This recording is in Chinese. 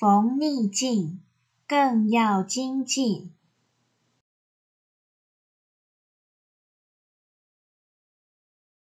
逢逆境更要精进。